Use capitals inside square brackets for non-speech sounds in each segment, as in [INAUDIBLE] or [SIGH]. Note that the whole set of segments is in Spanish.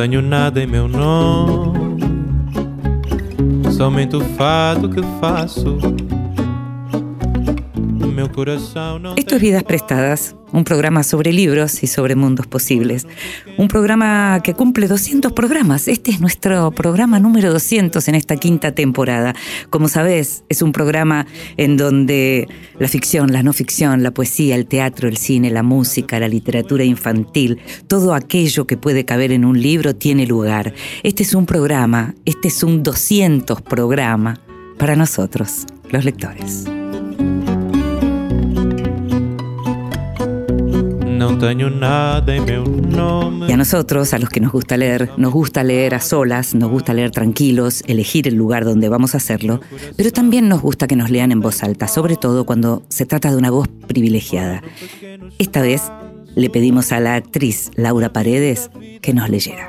Tenho nada em meu nome, somente o fado que faço. Esto es Vidas Prestadas, un programa sobre libros y sobre mundos posibles. Un programa que cumple 200 programas. Este es nuestro programa número 200 en esta quinta temporada. Como sabés, es un programa en donde la ficción, la no ficción, la poesía, el teatro, el cine, la música, la literatura infantil, todo aquello que puede caber en un libro tiene lugar. Este es un programa, este es un 200 programa para nosotros, los lectores. Não tenho nada em meu nome. Y a nosotros, a los que nos gusta leer, nos gusta leer a solas, nos gusta leer tranquilos, elegir el lugar donde vamos a hacerlo, pero también nos gusta que nos lean en voz alta, sobre todo cuando se trata de una voz privilegiada. Esta vez le pedimos a la actriz Laura Paredes que nos leyera.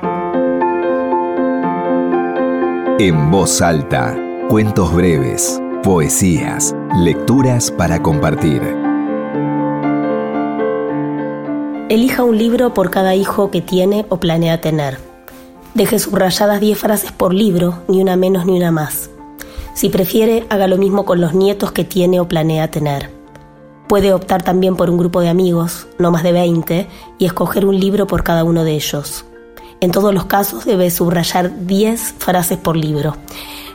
En voz alta, cuentos breves, poesías, lecturas para compartir. Elija un libro por cada hijo que tiene o planea tener. Deje subrayadas 10 frases por libro, ni una menos ni una más. Si prefiere, haga lo mismo con los nietos que tiene o planea tener. Puede optar también por un grupo de amigos, no más de 20, y escoger un libro por cada uno de ellos. En todos los casos debe subrayar 10 frases por libro.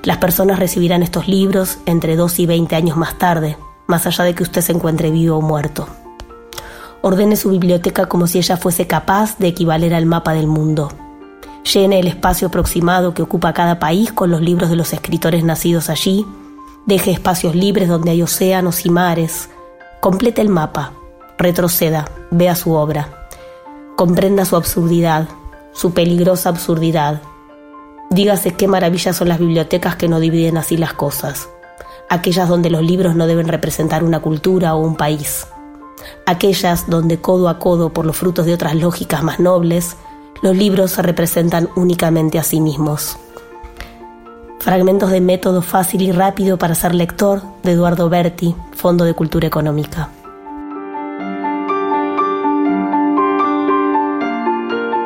Las personas recibirán estos libros entre 2 y 20 años más tarde, más allá de que usted se encuentre vivo o muerto. Ordene su biblioteca como si ella fuese capaz de equivaler al mapa del mundo. Llene el espacio aproximado que ocupa cada país con los libros de los escritores nacidos allí. Deje espacios libres donde hay océanos y mares. Complete el mapa. Retroceda. Vea su obra. Comprenda su absurdidad, su peligrosa absurdidad. Dígase qué maravillas son las bibliotecas que no dividen así las cosas. Aquellas donde los libros no deben representar una cultura o un país aquellas donde codo a codo por los frutos de otras lógicas más nobles, los libros se representan únicamente a sí mismos. Fragmentos de Método fácil y rápido para ser lector de Eduardo Berti, Fondo de Cultura Económica.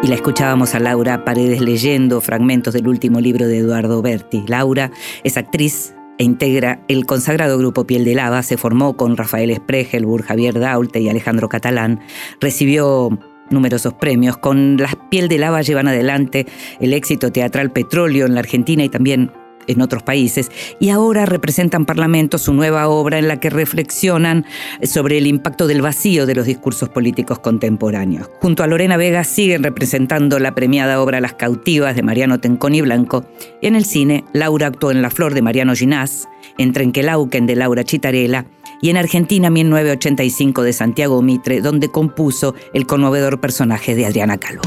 Y la escuchábamos a Laura Paredes leyendo fragmentos del último libro de Eduardo Berti. Laura es actriz, e integra el consagrado grupo Piel de Lava, se formó con Rafael Spregelburg, Javier Daulte y Alejandro Catalán, recibió numerosos premios. Con Las Piel de Lava llevan adelante el éxito teatral Petróleo en la Argentina y también en otros países, y ahora representan Parlamento su nueva obra en la que reflexionan sobre el impacto del vacío de los discursos políticos contemporáneos. Junto a Lorena Vega siguen representando la premiada obra Las cautivas de Mariano Tenconi Blanco, y en el cine Laura actuó en La flor de Mariano Ginás, en Trenquelauquen de Laura Chitarela, y en Argentina 1985 de Santiago Mitre, donde compuso el conmovedor personaje de Adriana Calvo.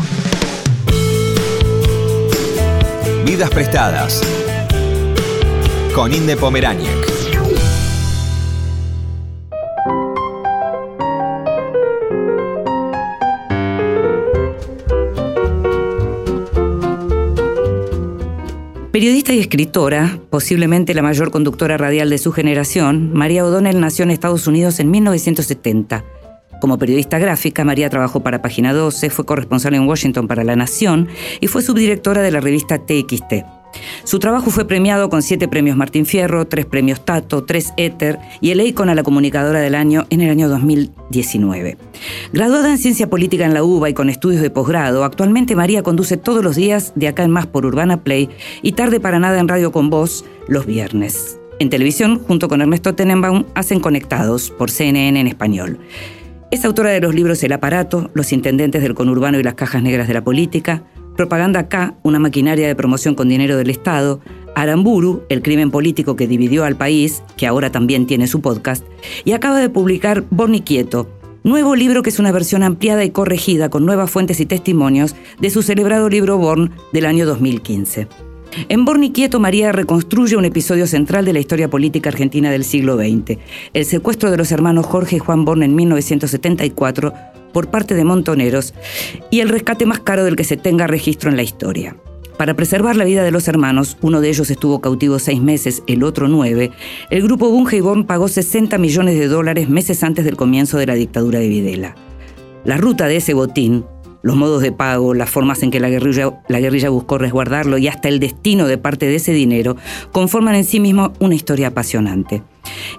Vidas prestadas con Inde Pomeráñez. Periodista y escritora, posiblemente la mayor conductora radial de su generación, María O'Donnell nació en Estados Unidos en 1970. Como periodista gráfica, María trabajó para Página 12, fue corresponsal en Washington para La Nación y fue subdirectora de la revista TXT. Su trabajo fue premiado con siete premios Martín Fierro, tres premios Tato, tres Éter y el Icon a la comunicadora del año en el año 2019. Graduada en Ciencia Política en la UBA y con estudios de posgrado, actualmente María conduce todos los días de acá en más por Urbana Play y tarde para nada en Radio con Voz los viernes. En televisión, junto con Ernesto Tenenbaum, hacen Conectados por CNN en español. Es autora de los libros El aparato, Los intendentes del conurbano y las cajas negras de la política, Propaganda acá, una maquinaria de promoción con dinero del Estado, Aramburu, el crimen político que dividió al país, que ahora también tiene su podcast, y acaba de publicar Borni Quieto, nuevo libro que es una versión ampliada y corregida con nuevas fuentes y testimonios de su celebrado libro Born del año 2015. En Borni Quieto, María reconstruye un episodio central de la historia política argentina del siglo XX, el secuestro de los hermanos Jorge y Juan Born en 1974 por parte de montoneros y el rescate más caro del que se tenga registro en la historia. Para preservar la vida de los hermanos, uno de ellos estuvo cautivo seis meses, el otro nueve, el grupo Bunge y Born pagó 60 millones de dólares meses antes del comienzo de la dictadura de Videla. La ruta de ese botín, los modos de pago, las formas en que la guerrilla, la guerrilla buscó resguardarlo y hasta el destino de parte de ese dinero, conforman en sí mismo una historia apasionante.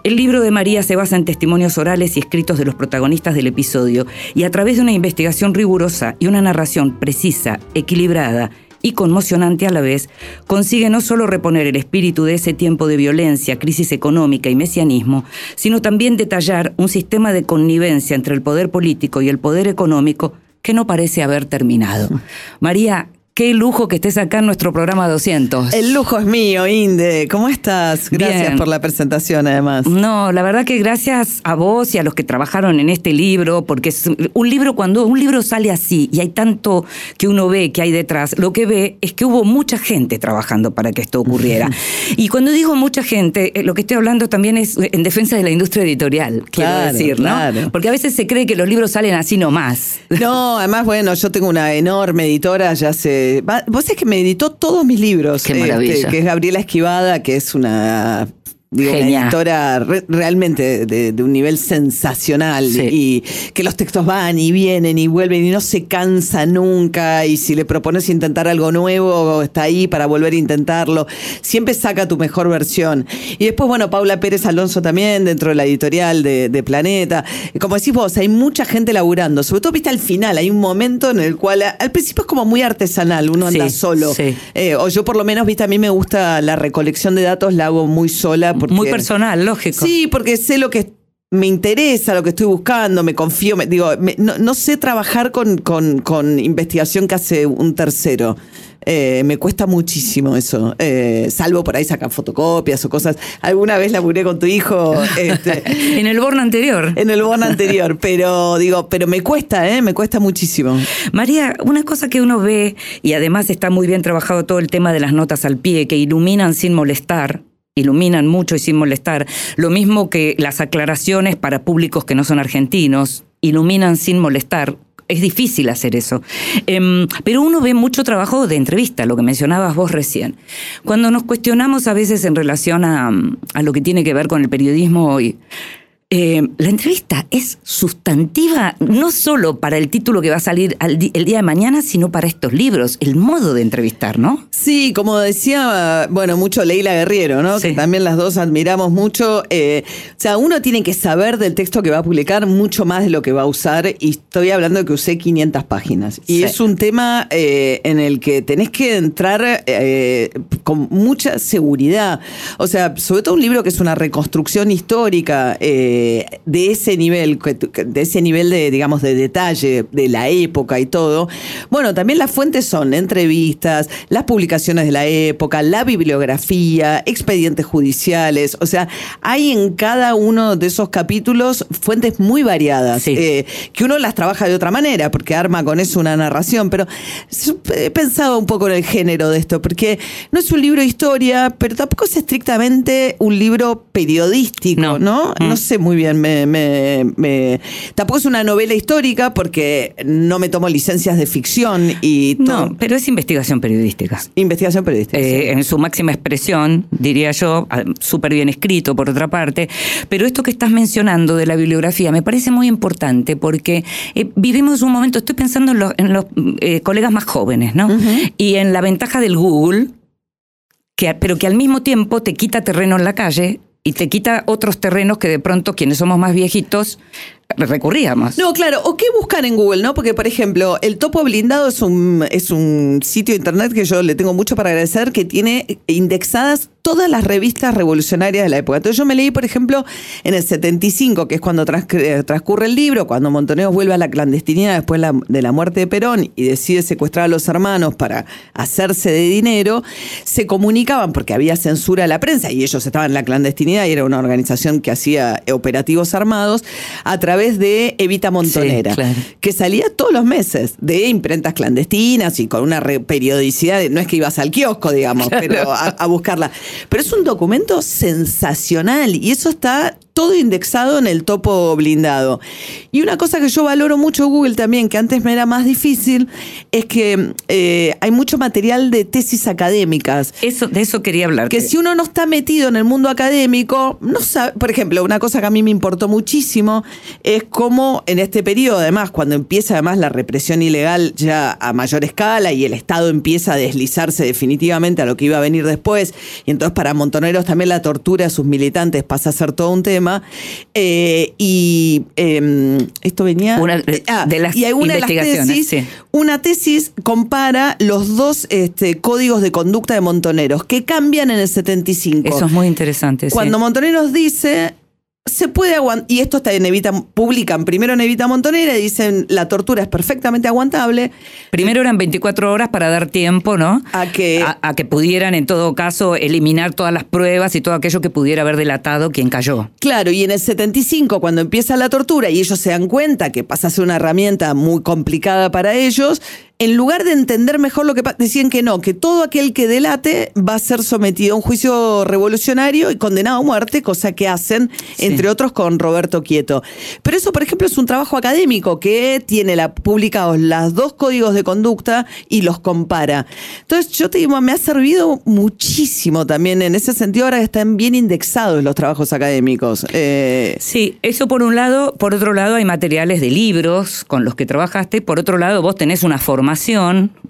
El libro de María se basa en testimonios orales y escritos de los protagonistas del episodio y a través de una investigación rigurosa y una narración precisa, equilibrada y conmocionante a la vez, consigue no solo reponer el espíritu de ese tiempo de violencia, crisis económica y mesianismo, sino también detallar un sistema de connivencia entre el poder político y el poder económico que no parece haber terminado. [LAUGHS] María, Qué lujo que estés acá en nuestro programa 200. El lujo es mío, Inde. ¿Cómo estás? Gracias Bien. por la presentación, además. No, la verdad que gracias a vos y a los que trabajaron en este libro, porque es un libro, cuando un libro sale así y hay tanto que uno ve que hay detrás, lo que ve es que hubo mucha gente trabajando para que esto ocurriera. [LAUGHS] y cuando digo mucha gente, eh, lo que estoy hablando también es en defensa de la industria editorial, quiero Claro, decir, ¿no? claro. Porque a veces se cree que los libros salen así nomás. No, además, bueno, yo tengo una enorme editora, ya se... Vos sabés que me editó todos mis libros. Qué maravilla. este, que es Gabriela Esquivada, que es una... Digo, una editora re- realmente de, de un nivel sensacional Sí. y que los textos van y vienen y vuelven y no se cansa nunca y si le propones intentar algo nuevo está ahí para volver a intentarlo. Siempre saca tu mejor versión. Y después bueno Paula Pérez Alonso también dentro de la editorial de, de Planeta. Como decís vos hay mucha gente laburando sobre todo viste al final hay un momento en el cual al principio es como muy artesanal uno anda Sí, solo. sí. Eh, o yo por lo menos viste a mí me gusta la recolección de datos la hago muy sola porque Muy personal, lógico. Sí, porque sé lo que me interesa, lo que estoy buscando, me confío, me- digo, me- no, no sé trabajar con, con- con investigación que hace un tercero. Eh, me cuesta muchísimo eso, Eh, salvo por ahí sacar fotocopias o cosas. Alguna vez laburé con tu hijo [LAUGHS] este, En el Born anterior. en el bono anterior, [LAUGHS] pero digo, pero me cuesta, ¿eh? me cuesta muchísimo. María, una cosa que uno ve, y además está muy bien trabajado todo el tema de las notas al pie, que iluminan sin molestar, iluminan mucho y sin molestar, lo mismo que las aclaraciones para públicos que no son argentinos, iluminan sin molestar. Es difícil hacer eso. Em, pero uno ve mucho trabajo de entrevista, lo que mencionabas vos recién. Cuando nos cuestionamos a veces en relación a, a lo que tiene que ver con el periodismo hoy, eh, la entrevista es sustantiva no solo para el título que va a salir al el día de mañana, sino para estos libros, el modo de entrevistar, ¿no? Sí, como decía, bueno, mucho Leila Guerriero, ¿no? Sí. Que también las dos admiramos mucho. eh, o sea, uno tiene que saber del texto que va a publicar mucho más de lo que va a usar. Y estoy hablando de que usé 500 páginas. Y Sí. es un tema eh, en el que tenés que entrar con mucha seguridad. O sea, sobre todo un libro que es una reconstrucción histórica eh, de ese nivel, de ese nivel de, digamos, de detalle de la época y todo. Bueno, también las fuentes son entrevistas, las publicaciones de la época, la bibliografía, expedientes judiciales. O sea, hay en cada uno de esos capítulos fuentes muy variadas, Sí. eh, que uno las trabaja de otra manera, porque arma con eso una narración. Pero he pensado un poco en el género de esto, porque no es un libro de historia, pero tampoco es estrictamente un libro periodístico, No. ¿no? Mm. No sé muy bien, me, me- me- tampoco es una novela histórica porque no me tomo licencias de ficción y todo. No, pero es investigación periodística. Investigación periodística. Eh, sí. en su máxima expresión, diría yo, ah, súper bien escrito por otra parte, pero esto que estás mencionando de la bibliografía me parece muy importante porque eh, vivimos un momento, estoy pensando en los, en los, eh, colegas más jóvenes, ¿no? Y en la ventaja del Google, que, pero que al mismo tiempo te quita terreno en la calle y te quita otros terrenos que de pronto quienes somos más viejitos recurríamos. No, claro, o qué buscar en Google, ¿no? Porque, por ejemplo, el Topo Blindado es un, es un sitio de internet que yo le tengo mucho para agradecer, que tiene indexadas todas las revistas revolucionarias de la época. Entonces yo me leí, por ejemplo, en el 75, que es cuando transcre- transcurre el libro, cuando Montoneros vuelve a la clandestinidad después de la muerte de Perón y decide secuestrar a los hermanos para hacerse de dinero, se comunicaban, porque había censura a la prensa y ellos estaban en la clandestinidad y era una organización que hacía operativos armados, a través de Evita Montonera Sí, claro. que salía todos los meses de imprentas clandestinas y con una periodicidad, de- no es que ibas al kiosco, digamos, pero a, a buscarla. Pero es un documento sensacional y eso está todo indexado en el topo blindado. Y una cosa que yo valoro mucho Google también, que antes me era más difícil, es que eh, hay mucho material de tesis académicas. Eso, de eso quería hablar. Que si uno no está metido en el mundo académico, no sabe, por ejemplo, una cosa que a mí me importó muchísimo es cómo en este periodo, además, cuando empieza además la represión ilegal ya a mayor escala y el Estado empieza a deslizarse definitivamente a lo que iba a venir después, y entonces para Montoneros también la tortura a sus militantes pasa a ser todo un tema. Eh, y em, esto venía. Una de- Ah, de las y una de las investigaciones, tesis, sí. una tesis compara los dos este, códigos de conducta de Montoneros que cambian en el 75. Eso es muy interesante. sí. Cuando Montoneros dice, se puede aguantar, y esto está en Evita, publican primero en Evita Montonera y dicen, la tortura es perfectamente aguantable, Primero eran 24 horas para dar tiempo, ¿no? a que... A, a que pudieran, en todo caso, eliminar todas las pruebas y todo aquello que pudiera haber delatado quien cayó. Claro, y en el 75, cuando empieza la tortura y ellos se dan cuenta que pasa a ser una herramienta muy complicada para ellos, en lugar de entender mejor lo que pasa, decían que no, que todo aquel que delate va a ser sometido a un juicio revolucionario y condenado a muerte, cosa que hacen, Sí. entre otros, con Roberto Quieto. Pero eso, por ejemplo, es un trabajo académico que tiene la, publicados los dos códigos de conducta y los compara. Entonces, yo te digo, me ha servido muchísimo también en ese sentido, ahora están bien indexados los trabajos académicos. Eh, Sí, eso por un lado. Por otro lado, hay materiales de libros con los que trabajaste. Por otro lado, vos tenés una formación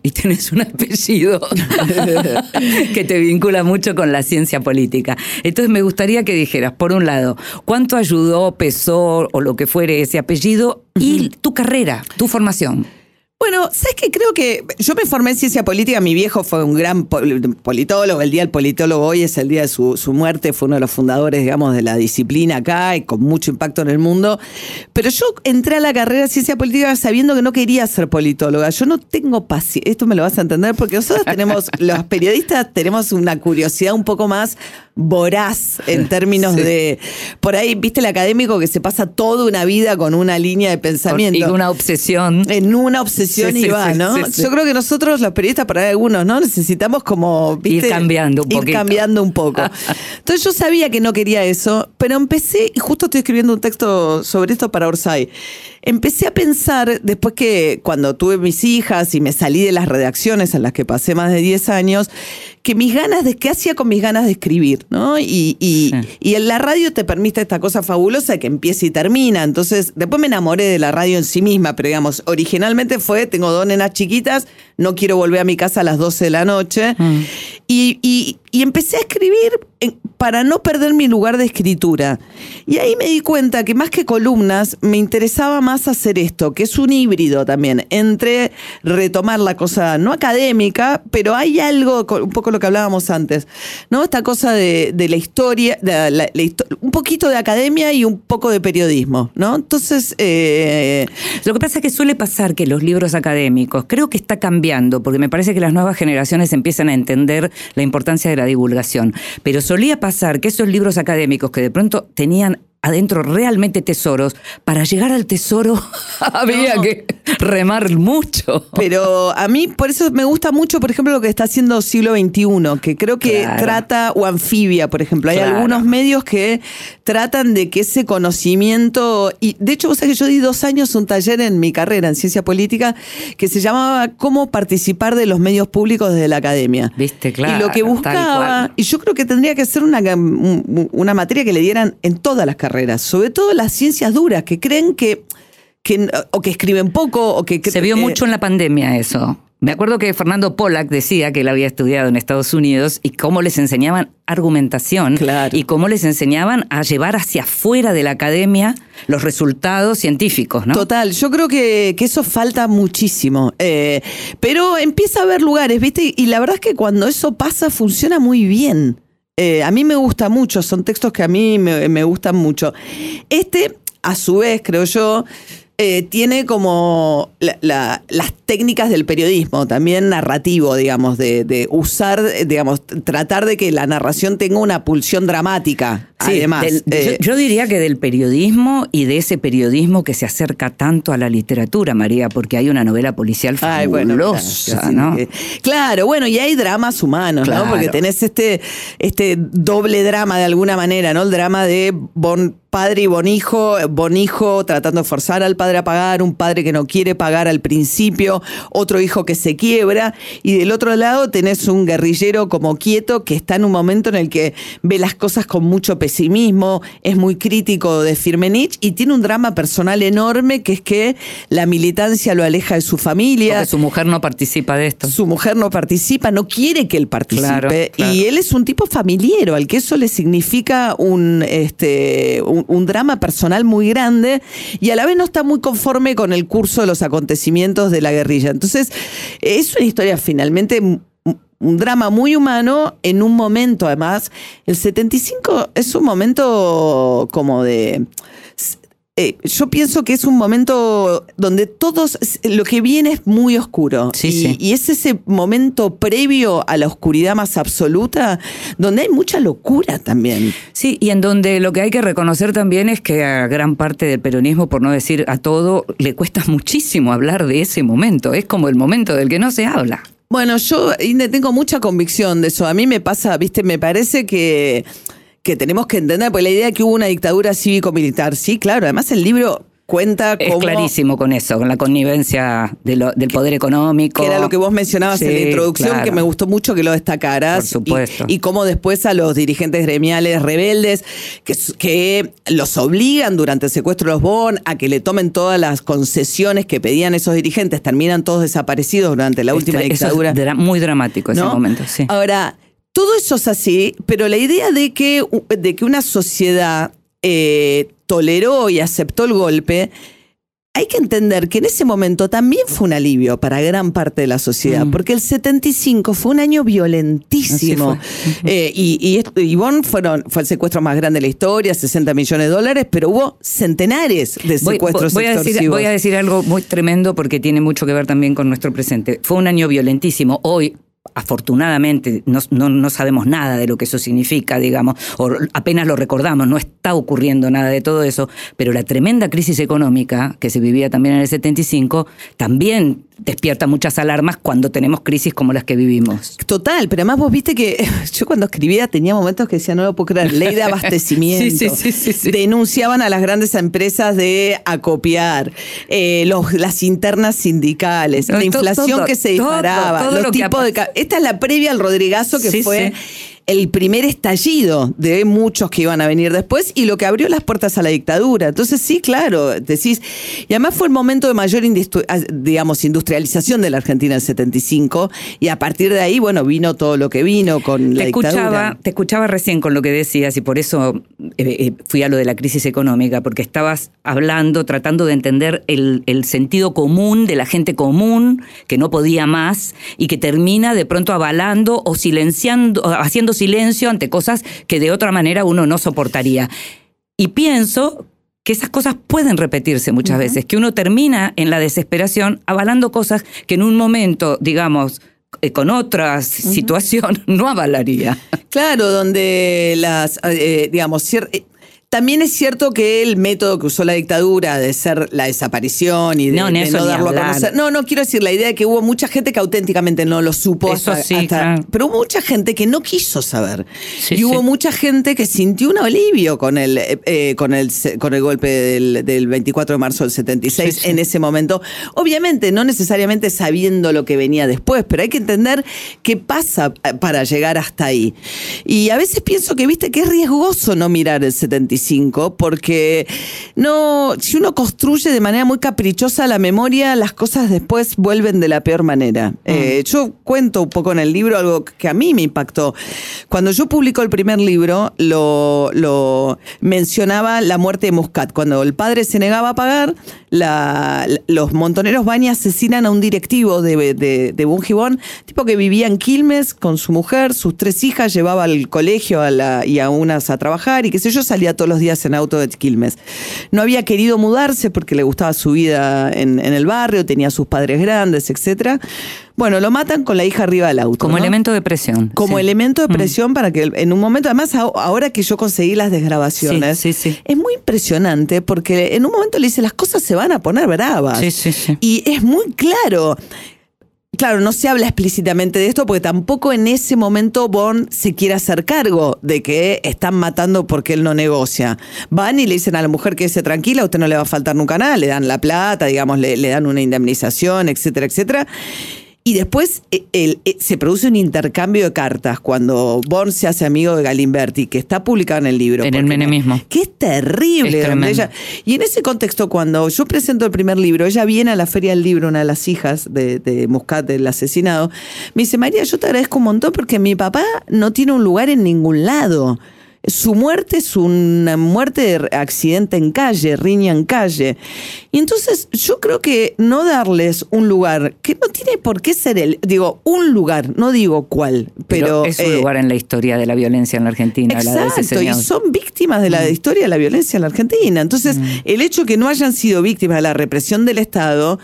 y tenés un apellido [LAUGHS] que te vincula mucho con la ciencia política. Entonces, me gustaría que dijeras, por un lado, cuánto ayudó, pesó o lo que fuere ese apellido y tu carrera, tu formación. Bueno, ¿sabes qué? Creo que yo me formé en ciencia política. Mi viejo fue un gran pol- politólogo. El día del politólogo hoy es el día de su, su muerte. Fue uno de los fundadores, digamos, de la disciplina acá y con mucho impacto en el mundo. Pero yo entré a la carrera de ciencia política sabiendo que no quería ser politóloga. Yo no tengo paciencia. Esto me lo vas a entender porque nosotros tenemos, [LAUGHS] los periodistas tenemos una curiosidad un poco más voraz en términos de. Por ahí, viste el académico que se pasa toda una vida con una línea de pensamiento Y una obsesión. en una obsesión Sí, y va, sí, ¿no? Yo creo que nosotros los periodistas, para algunos, ¿no? Necesitamos como, ¿viste? Ir cambiando un Ir poquito. cambiando un poco. [LAUGHS] Entonces yo sabía que no quería eso, pero empecé, y justo estoy escribiendo un texto sobre esto para Orsay, empecé a pensar, después que cuando tuve mis hijas y me salí de las redacciones en las que pasé más de 10 años, que mis ganas de, ¿qué hacía con mis ganas de escribir? ¿no? Y, y, Sí. y en la radio te permite esta cosa fabulosa que empieza y termina. Entonces, después me enamoré de la radio en sí misma, pero digamos, originalmente fue, tengo dos nenas chiquitas, no quiero volver a mi casa a las 12 de la noche. Y, y- y empecé a escribir para no perder mi lugar de escritura. Y ahí me di cuenta que más que columnas, me interesaba más hacer esto, que es un híbrido también, entre retomar la cosa no académica, pero hay algo, un poco lo que hablábamos antes, ¿no? Esta cosa de, la historia, un poquito de academia y un poco de periodismo, ¿no? Entonces, eh, Lo que pasa es que suele pasar que los libros académicos, creo que está cambiando, porque me parece que las nuevas generaciones empiezan a entender la importancia de la divulgación, pero solía pasar que esos libros académicos que de pronto tenían adentro realmente tesoros, para llegar al tesoro [LAUGHS] había No. que remar mucho. Pero a mí por eso me gusta mucho, por ejemplo, lo que está haciendo siglo XXI, que creo que Claro. trata, o anfibia, por ejemplo. Hay Claro. algunos medios que tratan de que ese conocimiento, y de hecho, vos sabés que yo di dos años un taller en mi carrera en ciencia política que se llamaba Cómo participar de los medios públicos desde la academia. Viste, claro, Y lo que buscaba, y yo creo que tendría que ser una, un- una materia que le dieran en todas las carreras, sobre todo las ciencias duras, que creen que, que o que escriben poco, o que Se vio eh, mucho en la pandemia eso. Me acuerdo que Fernando Pollack decía que él había estudiado en Estados Unidos y cómo les enseñaban argumentación Claro. y cómo les enseñaban a llevar hacia afuera de la academia los resultados científicos, ¿no? Total, yo creo que, que eso falta muchísimo. Eh, pero empieza a haber lugares, ¿viste? Y la verdad es que cuando eso pasa funciona muy bien. Eh, a mí me gusta mucho, son textos que a mí me, me gustan mucho. Este, a su vez, creo yo, eh, tiene como la- la- las técnicas del periodismo, también narrativo, digamos, de, de usar, digamos, tratar de que la narración tenga una pulsión dramática. Sí, además, del- Eh, yo, yo diría que del periodismo y de ese periodismo que se acerca tanto a la literatura, María, porque hay una novela policial Ay, bueno, fabulosa, claro, ¿no? que- claro, bueno, y hay dramas humanos, Claro. ¿no? Porque tenés este, este doble drama de alguna manera, ¿no? El drama de Bon padre y Bonijo, Bonijo tratando de forzar al padre a pagar, un padre que no quiere pagar al principio, otro hijo que se quiebra, y del otro lado tenés un guerrillero como quieto que está en un momento en el que ve las cosas con mucho pesimismo, es muy crítico de Firmenich y tiene un drama personal enorme que es que la militancia lo aleja de su familia. Porque su mujer no participa de esto. Su mujer no participa, no quiere que él participe. Claro, claro. Y él es un tipo familiero, al que eso le significa un, este, un, un drama personal muy grande y a la vez no está muy conforme con el curso de los acontecimientos de la guerrilla. Entonces, es una historia finalmente un drama muy humano en un momento, además, el 75 es un momento como de... eh, yo pienso que es un momento donde todos, lo que viene es muy oscuro. Sí, y, sí. y es ese momento previo a la oscuridad más absoluta, donde hay mucha locura también. Sí, y en donde lo que hay que reconocer también es que a gran parte del peronismo, por no decir a todo, le cuesta muchísimo hablar de ese momento. Es como el momento del que no se habla. Bueno, yo tengo mucha convicción de eso. A mí me pasa, viste, me parece que, que tenemos que entender, porque la idea de que hubo una dictadura cívico-militar, sí, claro, además el libro cuenta Es cómo... clarísimo con eso, con la connivencia de lo- del poder económico. Que era lo que vos mencionabas en la introducción, claro. que me gustó mucho que lo destacaras. Por supuesto. Y, y cómo después a los dirigentes gremiales rebeldes, que, los obligan durante el secuestro de los Bon a que le tomen todas las concesiones que pedían esos dirigentes, terminan todos desaparecidos durante la última Este- eso es dictadura. dra- muy dramático ese ¿no? momento, sí. Ahora, todo eso es así, pero la idea de que, de que una sociedad eh, toleró y aceptó el golpe, hay que entender que en ese momento también fue un alivio para gran parte de la sociedad, Mm. porque el 75 fue un año violentísimo. Eh, y, y, esto- y Bonn fueron, fue el secuestro más grande de la historia, 60 millones de dólares, pero hubo centenares de Voy, secuestros voy a decir, extorsivos. voy a decir algo muy tremendo porque tiene mucho que ver también con nuestro presente. Fue un año violentísimo. Hoy, afortunadamente, no, no- no sabemos nada de lo que eso significa, digamos, o apenas lo recordamos, no está ocurriendo nada de todo eso, pero la tremenda crisis económica que se vivía también en el 75 también despierta muchas alarmas cuando tenemos crisis como las que vivimos. Total, pero además vos viste que [LAUGHS] yo cuando escribía tenía momentos que decía, no lo puedo creer, ley de [LAUGHS] abastecimiento. Sí, sí, sí, sí. Denunciaban a las grandes empresas de acopiar, eh, los, las internas sindicales, No, la inflación todo, que se todo, disparaba, todo los lo que tipos de... Esta es la previa al Rodrigazo que Sí, fue... sí. El primer estallido de muchos que iban a venir después y lo que abrió las puertas a la dictadura. Entonces, sí, claro, decís. Y además fue el momento de mayor, ah, digamos, industrialización de la Argentina en el 75. Y a partir de ahí, bueno, vino todo lo que vino con la te escuchaba, dictadura. te escuchaba recién con lo que decías y por eso eh, eh, fui a lo de la crisis económica, porque estabas hablando, tratando de entender el, el sentido común de la gente común que no podía más y que termina de pronto avalando o silenciando, o silencio ante cosas que de otra manera uno no soportaría. Y pienso que esas cosas pueden repetirse muchas veces, que uno termina en la desesperación avalando cosas que en un momento, digamos, eh, con otra situación [LAUGHS] no avalaría. Claro, donde las, eh, digamos, eh, también es cierto que el método que usó la dictadura de ser la desaparición y de No, de darlo a conocer. No, no quiero decir la idea de que hubo mucha gente que auténticamente no lo supo. Eso hasta- sí, hasta- claro. Pero hubo mucha gente que no quiso saber. Sí, y hubo sí. mucha gente que sintió un alivio con el, eh, eh, con el, con el golpe del, del 24 de marzo del 76 Sí, sí. en ese momento. Obviamente, no necesariamente sabiendo lo que venía después, pero hay que entender qué pasa eh, para llegar hasta ahí. Y a veces pienso que, viste, que es riesgoso no mirar el 75, porque no, si uno construye de manera muy caprichosa la memoria, las cosas después vuelven de la peor manera. Eh, yo cuento un poco en el libro algo que a mí me impactó. Cuando yo publico el primer libro, lo, lo mencionaba la muerte de Muscat. Cuando el padre se negaba a pagar, la- los montoneros van y asesinan a un directivo de, de, de Bungibón, tipo que vivía en Quilmes con su mujer, sus tres hijas, llevaba al colegio a la- y a unas a trabajar y qué sé yo, salía todos los días en auto de Quilmes. No había querido mudarse porque le gustaba su vida en, en el barrio, tenía sus padres grandes, etcétera. Bueno, lo matan con la hija arriba del auto. Como ¿no? elemento de presión. como sí. elemento de presión para que en un momento, además ahora que yo conseguí las desgrabaciones, sí, sí. es muy impresionante porque en un momento le dice las cosas se van a poner bravas. Sí, sí, sí. Y es muy claro. Claro, no se habla explícitamente de esto porque tampoco en ese momento Bond se quiere hacer cargo de que están matando porque él no negocia. Van y le dicen a la mujer que esté tranquila, a usted no le va a faltar nunca nada, le dan la plata, digamos, le, le dan una indemnización, etcétera, etcétera. Y después eh, el- eh, se produce un intercambio de cartas cuando Bond se hace amigo de Galimberti, que está publicado en el libro. En el menemismo. Que es terrible. Es donde tremendo. ella- y en ese contexto, cuando yo presento el primer libro, ella viene a la Feria del Libro, una de las hijas de, de Muscat, del asesinado, me dice, María, yo te agradezco un montón porque mi papá no tiene un lugar en ningún lado. Su muerte es una muerte de accidente en calle, riña en calle. Y entonces yo creo que no darles un lugar, que no tiene por qué ser el, digo, un lugar, no digo cuál, pero... Pero, es un eh, lugar en la historia de la violencia en la Argentina, la de Exacto, y son víctimas de la historia de la violencia en la Argentina. Entonces, el hecho que no hayan sido víctimas de la represión del Estado,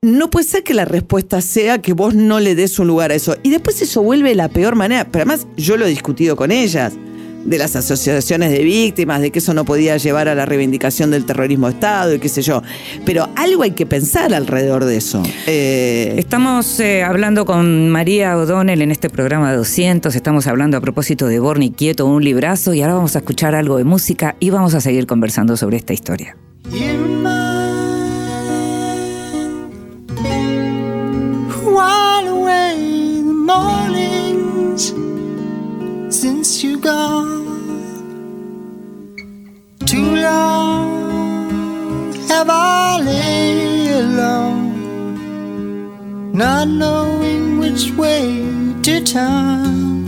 no puede ser que la respuesta sea que vos no le des un lugar a eso. Y después eso vuelve la peor manera. Pero además, yo lo he discutido con ellas de las asociaciones de víctimas, de que eso no podía llevar a la reivindicación del terrorismo de Estado y qué sé yo. Pero algo hay que pensar alrededor de eso. Eh, Estamos eh, hablando con María O'Donnell en este programa 200. Estamos hablando a propósito de Borni Quieto, un librazo. Y ahora vamos a escuchar algo de música y vamos a seguir conversando sobre esta historia. While away the have I lay alone, not knowing which way to turn.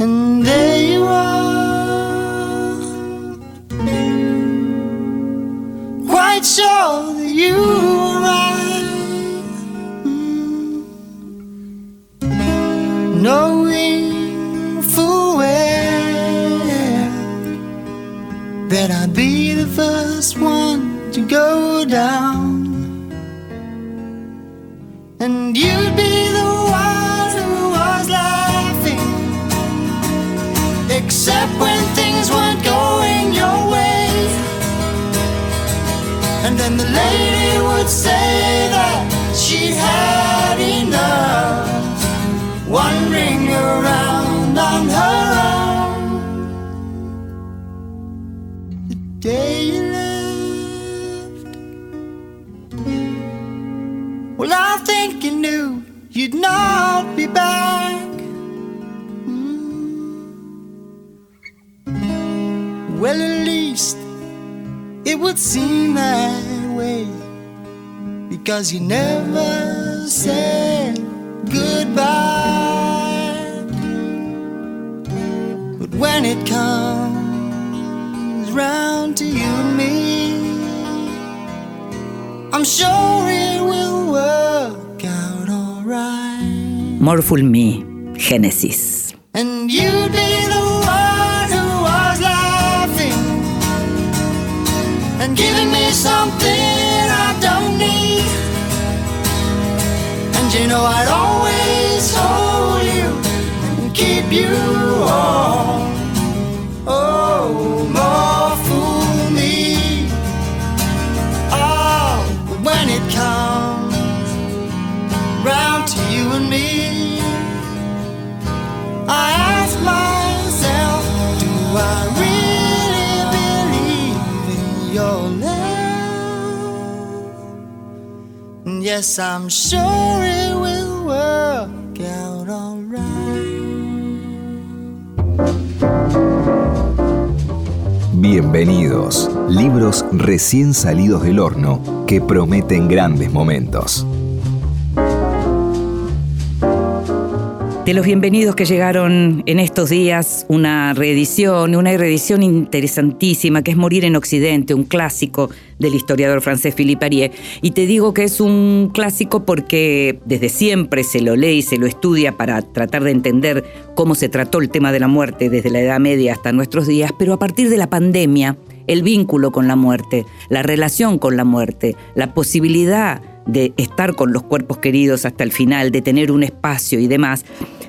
And there you are quite sure that you were right. Knowing full well that I'd be first one to go down. And you'd be the one who was laughing except when things weren't going your way. And then the lady would say that she had enough, wandering around on her own. The day well, I think you knew you'd not be back. Mm. Well, at least it would seem that way because you never said goodbye. But when it comes round to you and me, I'm sure don't need. And you know I'd always hold you and keep you warm. I'm sure it will. Bienvenidos, libros recién salidos del horno que prometen grandes momentos. De los bienvenidos que llegaron en estos días, una reedición, una reedición interesantísima, que es Morir en Occidente, un clásico del historiador francés Philippe Arié. Y te digo que es un clásico porque desde siempre se lo lee y se lo estudia para tratar de entender cómo se trató el tema de la muerte desde la Edad Media hasta nuestros días, pero a partir de la pandemia, el vínculo con la muerte, la relación con la muerte, la posibilidad de estar con los cuerpos queridos hasta el final, de tener un espacio y demás,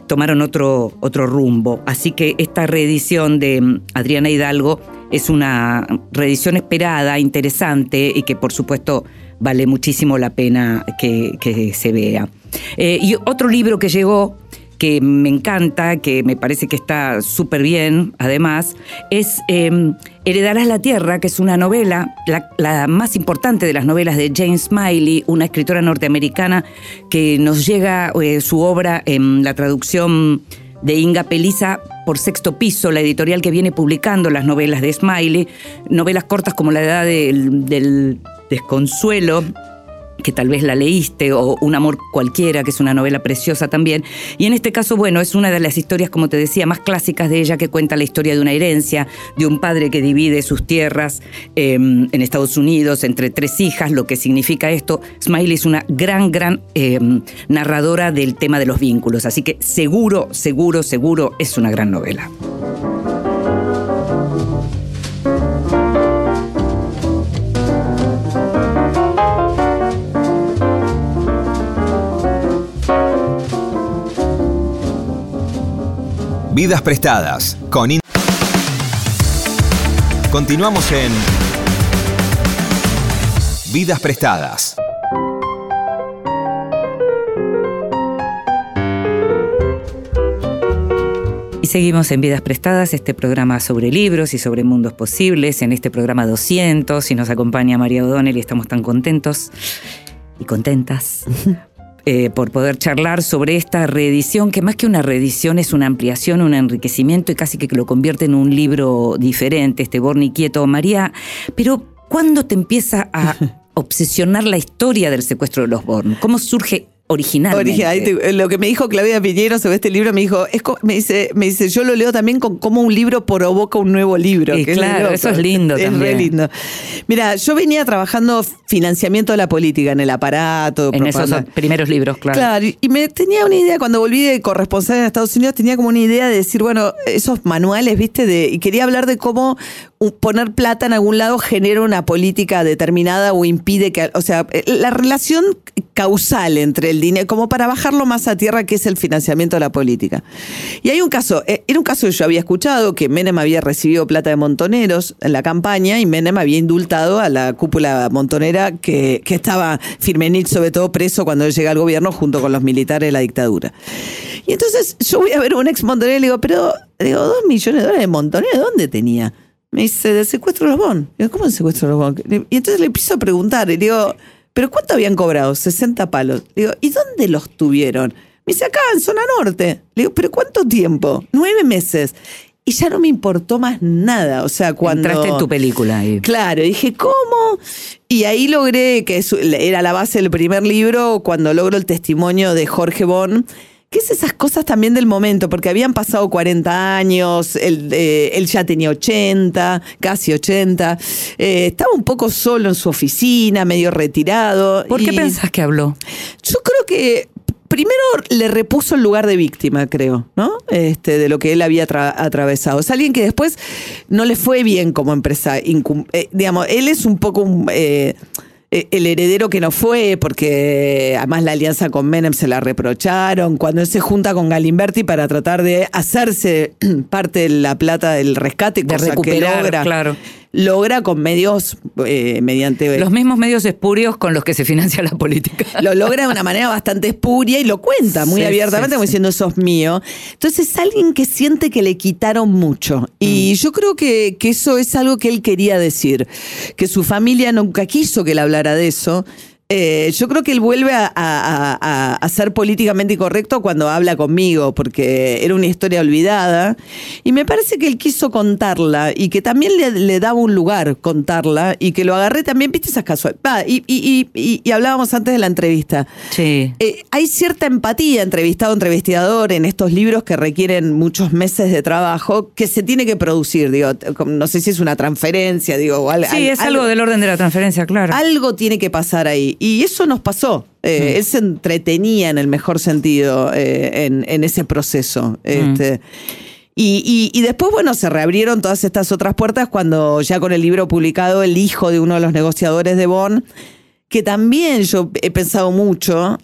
tomaron otro, otro rumbo. Así que esta reedición de mm, Adriana Hidalgo es una reedición esperada, interesante y que por supuesto vale muchísimo la pena que, se vea. Eh, y otro libro que llegó que me encanta, que me parece que está súper bien, además, es eh, Heredarás la Tierra, que es una novela, la, más importante de las novelas de James Smiley, una escritora norteamericana que nos llega eh, su obra en la traducción de Inga Pelisa por Sexto Piso, la editorial que viene publicando las novelas de Smiley, novelas cortas como La Edad del, del Desconsuelo, que tal vez la leíste, o Un amor cualquiera, que es una novela preciosa también. Y en este caso, bueno, es una de las historias, como te decía, más clásicas de ella, que cuenta la historia de una herencia, de un padre que divide sus tierras eh, en Estados Unidos entre tres hijas, lo que significa esto. Smiley es una gran, gran eh, narradora del tema de los vínculos, así que seguro, seguro, seguro es una gran novela. Vidas prestadas con In- Continuamos en Vidas prestadas. Y seguimos en Vidas Prestadas, este programa sobre libros y sobre mundos posibles, en este programa 200, y nos acompaña María O'Donnell y estamos tan contentos y contentas [LAUGHS] eh, por poder charlar sobre esta reedición, que más que una reedición es una ampliación, un enriquecimiento y casi que lo convierte en un libro diferente, este Borni Quieto. María, pero ¿cuándo te empieza a [LAUGHS] obsesionar la historia del secuestro de los Born? ¿Cómo surge originalmente? Ahí te- lo que me dijo Claudia Piñero sobre este libro, me dijo, es me dice, me dice, yo lo leo también con cómo un libro provoca un nuevo libro. Que claro, eso es lindo [LAUGHS] Es también. re lindo. Mira, yo venía trabajando financiamiento de la política en el aparato. en esos primeros libros, claro. Claro, y- me tenía una idea, cuando volví de corresponsal en Estados Unidos, tenía como una idea de decir, bueno, esos manuales, viste, de, y quería hablar de cómo poner plata en algún lado genera una política determinada o impide que, o sea, eh, la relación causal entre el dinero, como para bajarlo más a tierra, que es el financiamiento de la política. Y hay un caso, eh, era un caso que yo había escuchado, que Menem había recibido plata de montoneros en la campaña y Menem había indultado a la cúpula montonera que, que estaba Firmenich sobre todo preso cuando él llega al gobierno junto con los militares de la dictadura. Y entonces yo voy a ver a un ex montonero y le digo, pero, digo, dos millones de dólares de montonero, ¿de dónde tenía? Me dice, del secuestro de los bon. Digo, ¿cómo el secuestro de los bon? Y entonces le empiezo a preguntar, y digo, ¿pero cuánto habían cobrado? 60 palos. Le digo, ¿y dónde los tuvieron? Me dice, acá, en zona norte. Le digo, ¿pero cuánto tiempo? Nueve meses. Y ya no me importó más nada. O sea, cuando. Entraste en tu película ahí. Claro, dije, ¿cómo? Y ahí logré, que era la base del primer libro, cuando logro el testimonio de Jorge Bon, que es esas cosas también del momento, porque habían pasado 40 años, él, eh, él ya tenía 80, casi 80, eh, estaba un poco solo en su oficina, medio retirado. ¿Por qué pensás que habló? Yo creo que primero le repuso el lugar de víctima, creo, ¿no? Este, de lo que él había tra- atravesado. Es alguien que después no le fue bien como empresa. eh, digamos, él es un poco un, eh, el heredero que no fue, porque además la alianza con Menem se la reprocharon. Cuando él se junta con Galimberti para tratar de hacerse [CLEARS THROAT] parte de la plata del rescate, De cosa que recuperar, logra, claro. Logra con medios, eh, mediante Los mismos medios espurios con los que se financia la política. [LAUGHS] lo logra de una manera bastante espuria y lo cuenta muy Sí, abiertamente, sí, como diciendo, eso es mío. Entonces es alguien que siente que le quitaron mucho. Y Mm. yo creo que, que eso es algo que él quería decir, que su familia nunca quiso que él hablara de eso. Eh, yo creo que él vuelve a, a- a- a ser políticamente incorrecto cuando habla conmigo, porque era una historia olvidada. Y me parece que él quiso contarla y que también le, le daba un lugar contarla y que lo agarré también, viste esas casualidades. y, y- y- y- y hablábamos antes de la entrevista. Sí. Eh, hay cierta empatía entrevistado entrevistador en estos libros que requieren muchos meses de trabajo que se tiene que producir digo no sé si es una transferencia digo o al- Sí, al- es algo del orden de la transferencia, claro. algo tiene que pasar ahí. Y eso nos pasó. Eh, Mm. Él se entretenía en el mejor sentido eh, en, en ese proceso. Mm. Este, y, y- y después, bueno, se reabrieron todas estas otras puertas cuando ya con el libro publicado, el hijo de uno de los negociadores de Bonn, que también yo he pensado mucho,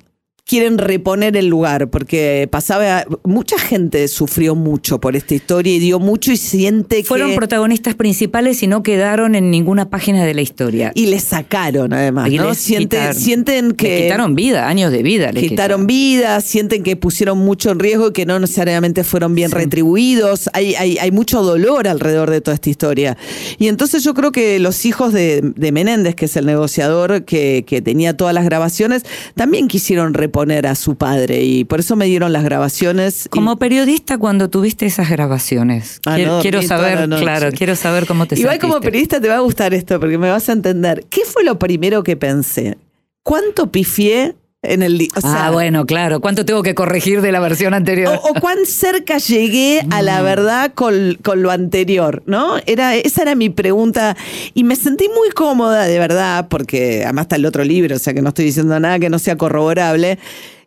quieren reponer el lugar, porque pasaba, mucha gente sufrió mucho por esta historia y dio mucho y siente Fueron que... protagonistas principales y no quedaron en ninguna página de la historia. Y les sacaron además, Y ¿no? les Siente- quitaron- sienten les que... quitaron vida, años de vida. les quitaron vidas, sienten que pusieron mucho en riesgo y que no necesariamente fueron bien Sí. retribuidos. Hay, hay, hay mucho dolor alrededor de toda esta historia. Y entonces yo creo que los hijos de, de Menéndez, que es el negociador que, que tenía todas las grabaciones, también quisieron reponer a su padre y por eso me dieron las grabaciones. y- Como periodista, cuando tuviste esas grabaciones, Ah, quiero, no, saber, claro, quiero saber cómo te Igual como periodista te va a gustar esto porque me vas a entender. ¿Qué fue lo primero que pensé? ¿Cuánto pifié en el li- o sea, ah, bueno, claro. ¿Cuánto tengo que corregir de la versión anterior? O, o cuán cerca llegué a la verdad con, con lo anterior, ¿no? Era, esa era mi pregunta. Y me sentí muy cómoda, de verdad, porque además está el otro libro, o sea que no estoy diciendo nada que no sea corroborable,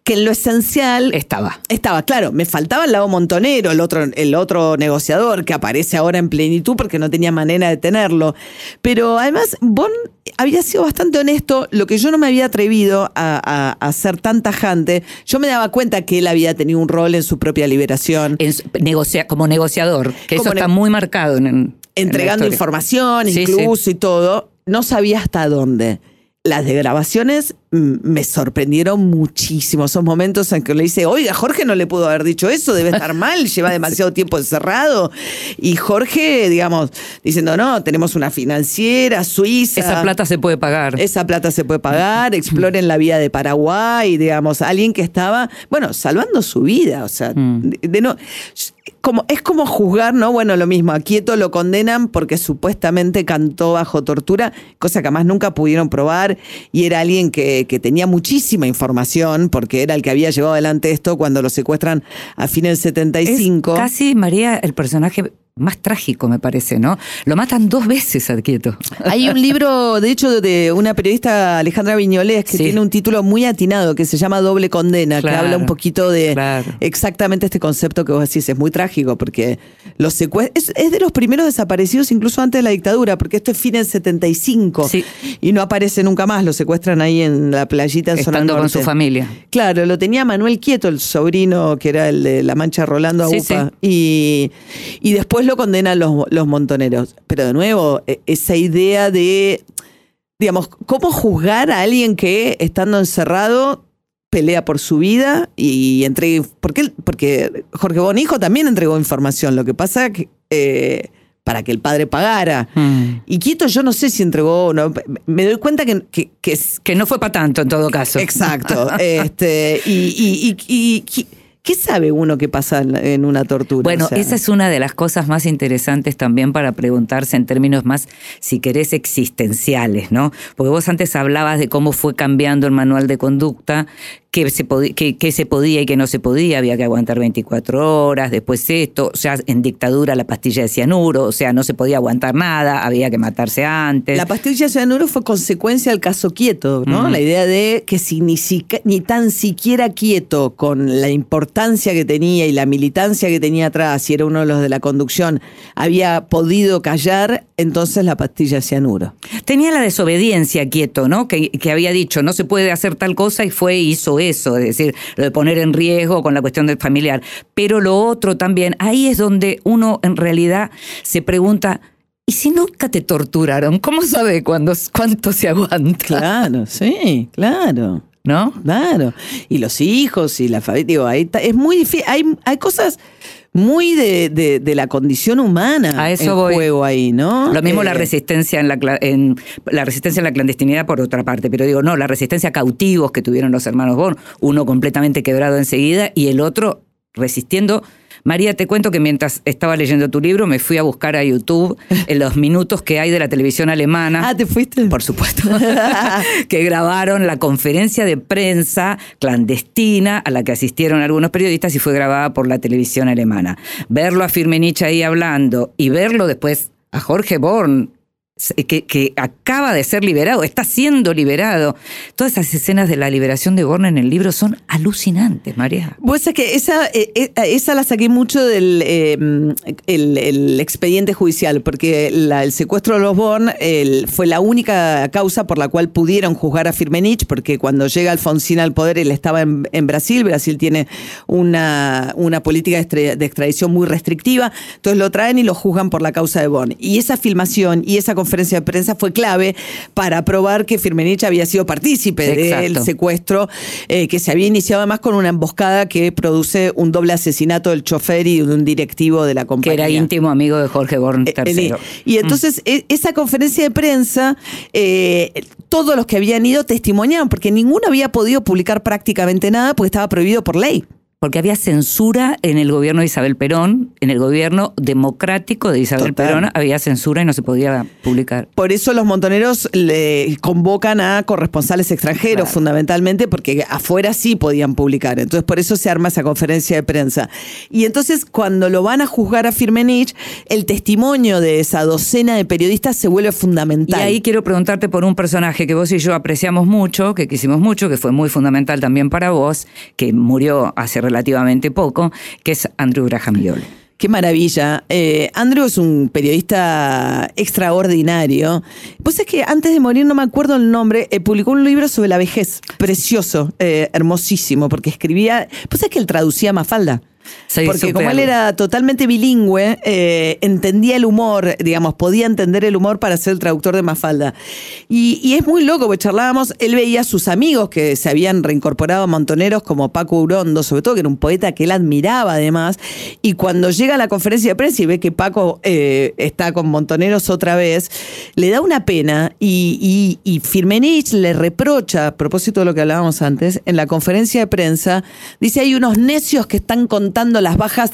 que en lo esencial Estaba. estaba, claro, me faltaba el lado montonero, el otro, el otro negociador que aparece ahora en plenitud porque no tenía manera de tenerlo. Pero además, Bon había sido bastante honesto, lo que yo no me había atrevido a, a- a ser tan tajante. Yo me daba cuenta que él había tenido un rol en su propia liberación. En su- negocia- como negociador, que Como eso está muy marcado en, entregando información, Sí, incluso y todo, no sabía hasta dónde. Las de grabaciones me sorprendieron muchísimo. Esos momentos en que le dice, oiga, Jorge no le pudo haber dicho eso, debe estar [LAUGHS] mal, lleva demasiado tiempo encerrado. Y Jorge, digamos, diciendo, no, tenemos una financiera suiza. Esa plata se puede pagar. Esa plata se puede pagar, [LAUGHS] exploren la vía de Paraguay, digamos, alguien que estaba, bueno, salvando su vida, o sea, de, de no como es como juzgar, ¿no? Bueno, lo mismo, a Quieto lo condenan porque supuestamente cantó bajo tortura, cosa que además nunca pudieron probar, y era alguien que, que tenía muchísima información, porque era el que había llevado adelante esto cuando lo secuestran a fines del 75. Es casi, María, el personaje más trágico, me parece, ¿no? Lo matan dos veces a Quieto. [LAUGHS] Hay un libro, de hecho, de una periodista, Alejandra Viñolés, que Sí. tiene un título muy atinado que se llama Doble Condena, que habla un poquito de claro. exactamente este concepto que vos decís. Es muy trágico porque los secue- es, es de los primeros desaparecidos, incluso antes de la dictadura, porque esto es fin del 75 Sí. y no aparece nunca más. Lo secuestran ahí en la playita en zona Estando con su familia. Claro, lo tenía Manuel Quieto, el sobrino que era el de La Mancha Rolando a Sí. Y, y después lo condenan los, los montoneros. Pero de nuevo, e- esa idea de, digamos, cómo juzgar a alguien que estando encerrado pelea por su vida y entrega. Porque, porque Jorge Bonijo también entregó información. Lo que pasa que. eh, para que el padre pagara. Mm. Y Quieto, yo no sé si entregó o no. Me doy cuenta que, que, que no fue para tanto en todo caso. Exacto. [LAUGHS] este, y, y- y- y- y- ¿qué sabe uno que pasa en, una tortura? Bueno, O sea, esa es una de las cosas más interesantes también para preguntarse en términos más, si querés, existenciales, ¿no? Porque vos antes hablabas de cómo fue cambiando el manual de conducta, qué se, podía, qué, qué se podía y qué no se podía, había que aguantar 24 horas, después esto, o sea, en dictadura la pastilla de cianuro, o sea, no se podía aguantar nada, había que matarse antes. La pastilla de cianuro fue consecuencia del caso quieto, ¿no? La idea de que si ni, sica- ni tan siquiera quieto, con la importancia que tenía y la militancia que tenía atrás, y era uno de los de la conducción, había podido callar, entonces la pastilla cianuro. Tenía la desobediencia quieto, ¿no? Que, que había dicho, no se puede hacer tal cosa y fue hizo eso, es decir, lo de poner en riesgo con la cuestión del familiar. Pero lo otro también, ahí es donde uno en realidad se pregunta, ¿y si nunca te torturaron? ¿Cómo sabe cuándo, cuánto se aguanta? Claro, sí, claro. ¿No? Claro. Y los hijos y la familia, digo, ahí está- es muy difícil. Hay, hay cosas muy de, de- de la condición humana A eso en voy. juego ahí, ¿no? Lo mismo la Eh, resistencia en la, en la resistencia en la clandestinidad por otra parte, pero digo, no, la resistencia a cautivos que tuvieron los hermanos Born, uno completamente quebrado enseguida y el otro resistiendo. María, te cuento que mientras estaba leyendo tu libro me fui a buscar a YouTube [LAUGHS] en los minutos que hay de la televisión alemana. Ah, ¿te fuiste? Por supuesto. [LAUGHS] [LAUGHS] que grabaron la conferencia de prensa clandestina a la que asistieron algunos periodistas y fue grabada por la televisión alemana. Verlo a Firmenich ahí hablando y verlo después a Jorge Born que, acaba de ser liberado, está siendo liberado. Todas esas escenas de la liberación de Born en el libro son alucinantes, María. Vos sabés que esa, eh, eh, esa la saqué mucho del eh, el, expediente judicial, porque el secuestro de los Born fue la única causa por la cual pudieron juzgar a Firmenich, porque cuando llega Alfonsín al poder, él estaba en, Brasil, Brasil tiene una, una política de extradición muy restrictiva, entonces lo traen y lo juzgan por la causa de Born. Y esa filmación y esa conferencia de prensa fue clave para probar que Firmenich había sido partícipe del secuestro eh, que se había iniciado además con una emboscada que produce un doble asesinato del chofer y de un directivo de la Que compañía. era íntimo amigo de Jorge Born Eh, III. eh, Y entonces e- esa conferencia de prensa, eh, todos los que habían ido testimoniaban, porque ninguno había podido publicar prácticamente nada porque estaba prohibido por ley. Porque había censura en el gobierno de Isabel Perón, en el gobierno democrático de Isabel Total. Perón había censura y no se podía publicar. Por eso los montoneros le convocan a corresponsales extranjeros, Claro. fundamentalmente, porque afuera sí podían publicar. Entonces, por eso se arma esa conferencia de prensa. Y entonces, cuando lo van a juzgar a Firmenich, el testimonio de esa docena de periodistas se vuelve Y fundamental. ahí quiero preguntarte por un personaje que vos y yo apreciamos mucho, que quisimos mucho, que fue muy fundamental también para vos, que murió hace relativamente poco, que es Andrew Graham Yoll. Qué maravilla. Eh, Andrew es un periodista extraordinario. Pues es que antes de morir, no me acuerdo el nombre, eh, publicó un libro sobre la vejez. Precioso, eh, hermosísimo, porque escribía. Pues es que él traducía Mafalda. Sí, Porque como él era totalmente bilingüe, eh, entendía el humor, digamos, podía entender el humor para ser el traductor de Mafalda. Y, y es muy loco, porque charlábamos, él veía a sus amigos que se habían reincorporado a montoneros como Paco Urondo, sobre todo, que era un poeta que él admiraba además, y cuando llega a la conferencia de prensa y ve que Paco eh, está con montoneros otra vez, le da una pena y, y, y Firmenich le reprocha, a propósito de lo que hablábamos antes, en la conferencia de prensa, dice hay unos necios que están contando las bajas